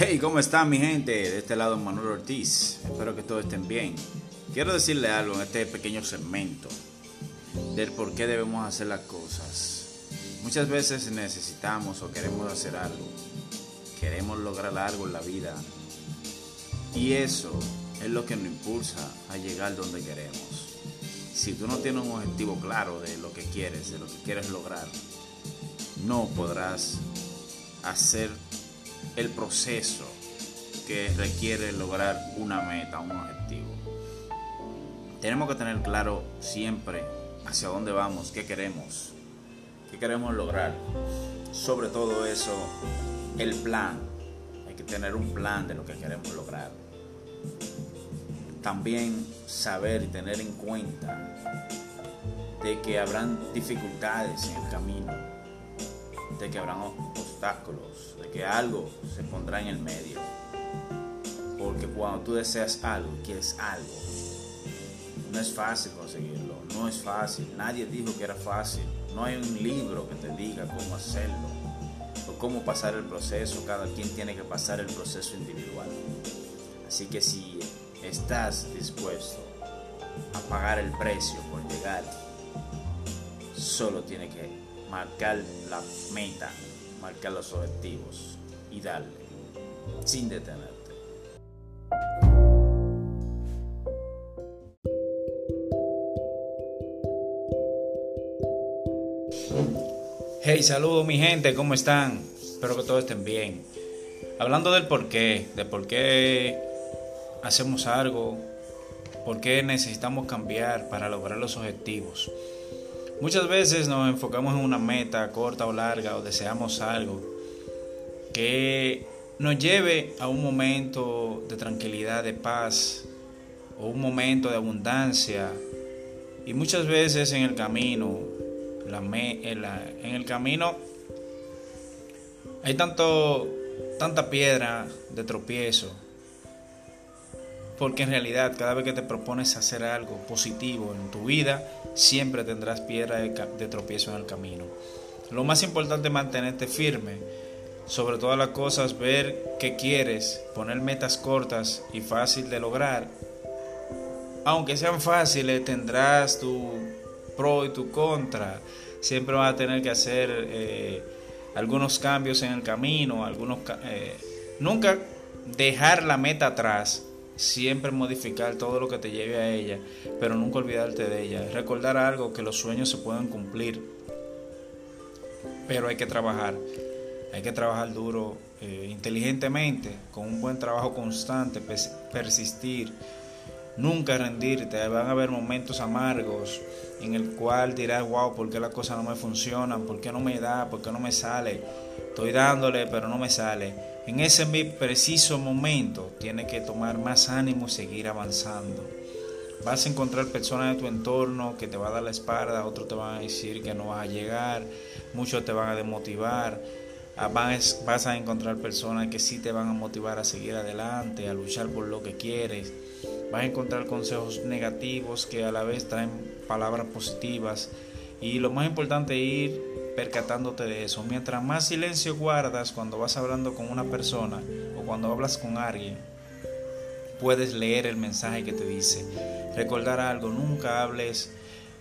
Hey, ¿cómo están mi gente? De este lado Manuel Ortiz. Espero que todos estén bien. Quiero decirle algo en este pequeño segmento del por qué debemos hacer las cosas. Muchas veces necesitamos o queremos hacer algo. Queremos lograr algo en la vida. Y eso es lo que nos impulsa a llegar donde queremos. Si tú no tienes un objetivo claro de lo que quieres, de lo que quieres lograr, no podrás hacer el proceso que requiere lograr una meta, un objetivo. Tenemos que tener claro siempre hacia dónde vamos, qué queremos, qué queremos lograr. Sobre todo eso, el plan. Hay que tener un plan de lo que queremos lograr. También saber y tener en cuenta de que habrán dificultades en el camino, de que habrán obstáculos, de que algo se pondrá en el medio. Porque cuando tú deseas algo, quieres algo, no es fácil conseguirlo, no es fácil. Nadie dijo que era fácil. No hay un libro que te diga cómo hacerlo o cómo pasar el proceso. Cada quien tiene que pasar el proceso individual. Así que si estás dispuesto a pagar el precio por llegar, solo tiene que marcar la meta, marcar los objetivos y darle, sin detenerte. Hey, saludos mi gente, ¿cómo están? Espero que todos estén bien. Hablando del por qué, de por qué hacemos algo, por qué necesitamos cambiar para lograr los objetivos. Muchas veces nos enfocamos en una meta corta o larga o deseamos algo que nos lleve a un momento de tranquilidad, de paz o un momento de abundancia. Y muchas veces en el camino, en, el camino hay tanto, tanta piedra de tropiezo porque en realidad cada vez que te propones hacer algo positivo en tu vida, siempre tendrás piedra de, tropiezo en el camino. Lo más importante es mantenerte firme, sobre todas las cosas ver qué quieres, poner metas cortas y fácil de lograr. Aunque sean fáciles, tendrás tu pro y tu contra. Siempre vas a tener que hacer eh, algunos cambios en el camino, algunos eh, nunca dejar la meta atrás siempre modificar todo lo que te lleve a ella, pero nunca olvidarte de ella. Recordar algo, que los sueños se pueden cumplir, pero hay que trabajar, hay que trabajar duro, eh, inteligentemente, con un buen trabajo constante, persistir, nunca rendirte. Van a haber momentos amargos en el cual dirás, wow, ¿por qué las cosas no me funcionan? ¿Por qué no me da? ¿Por qué no me sale? Estoy dándole, pero no me sale en ese preciso momento tienes que tomar más ánimo y seguir avanzando. Vas a encontrar personas de tu entorno que te van a dar la espalda, otros te van a decir que no vas a llegar, muchos te van a desmotivar. Ah, vas a encontrar personas que sí te van a motivar a seguir adelante, a luchar por lo que quieres. Vas a encontrar consejos negativos que a la vez traen palabras positivas. Y lo más importante es ir percatándote de eso. Mientras más silencio guardas cuando vas hablando con una persona o cuando hablas con alguien, puedes leer el mensaje que te dice. Recordar algo, nunca hables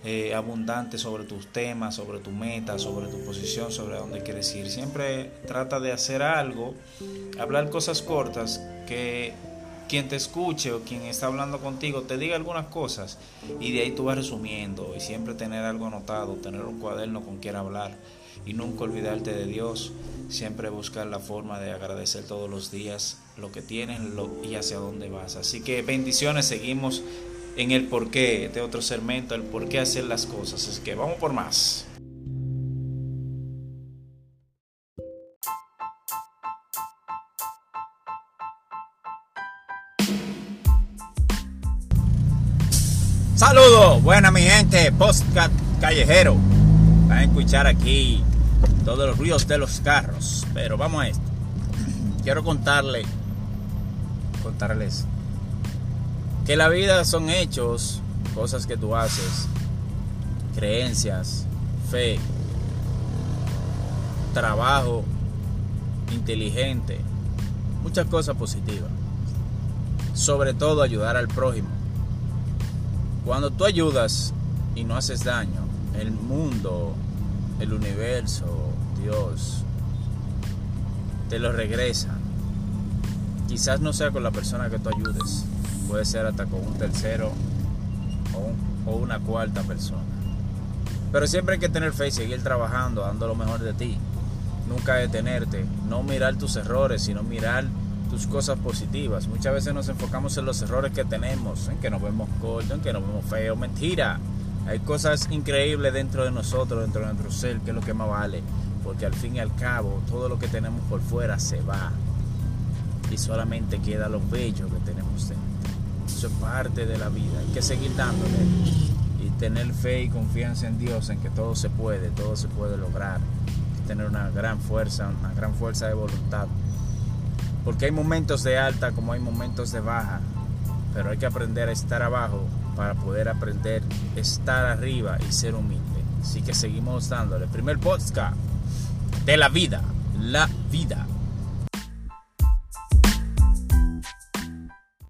eh, abundante sobre tus temas, sobre tu meta, sobre tu posición, sobre dónde quieres ir. Siempre trata de hacer algo, hablar cosas cortas que quien te escuche o quien está hablando contigo te diga algunas cosas y de ahí tú vas resumiendo y siempre tener algo anotado, tener un cuaderno con quien hablar y nunca olvidarte de Dios, siempre buscar la forma de agradecer todos los días lo que tienes y hacia dónde vas. Así que bendiciones, seguimos en el porqué, este otro segmento, el por qué hacer las cosas. Así que vamos por más. Saludos, buena mi gente, postcat callejero. Van a escuchar aquí todos los ruidos de los carros. Pero vamos a esto. Quiero contarle, contarles que la vida son hechos, cosas que tú haces, creencias, fe, trabajo inteligente, muchas cosas positivas. Sobre todo ayudar al prójimo. Cuando tú ayudas y no haces daño, el mundo, el universo, Dios, te lo regresa. Quizás no sea con la persona que tú ayudes, puede ser hasta con un tercero o, una cuarta persona. Pero siempre hay que tener fe y seguir trabajando, dando lo mejor de ti. Nunca detenerte, no mirar tus errores, sino mirar tus cosas positivas. Muchas veces nos enfocamos en los errores que tenemos, en que nos vemos cortos, en que nos vemos feos. Mentira. Hay cosas increíbles dentro de nosotros, dentro de nuestro ser, que es lo que más vale. Porque al fin y al cabo, todo lo que tenemos por fuera se va. Y solamente queda lo bello que tenemos dentro. Eso es parte de la vida. Hay que seguir dándole. Y tener fe y confianza en Dios, en que todo se puede, todo se puede lograr. Hay tener una gran fuerza, una gran fuerza de voluntad. Porque hay momentos de alta como hay momentos de baja. Pero hay que aprender a estar abajo para poder aprender a estar arriba y ser humilde. Así que seguimos dándole. Primer podcast de la vida. La vida.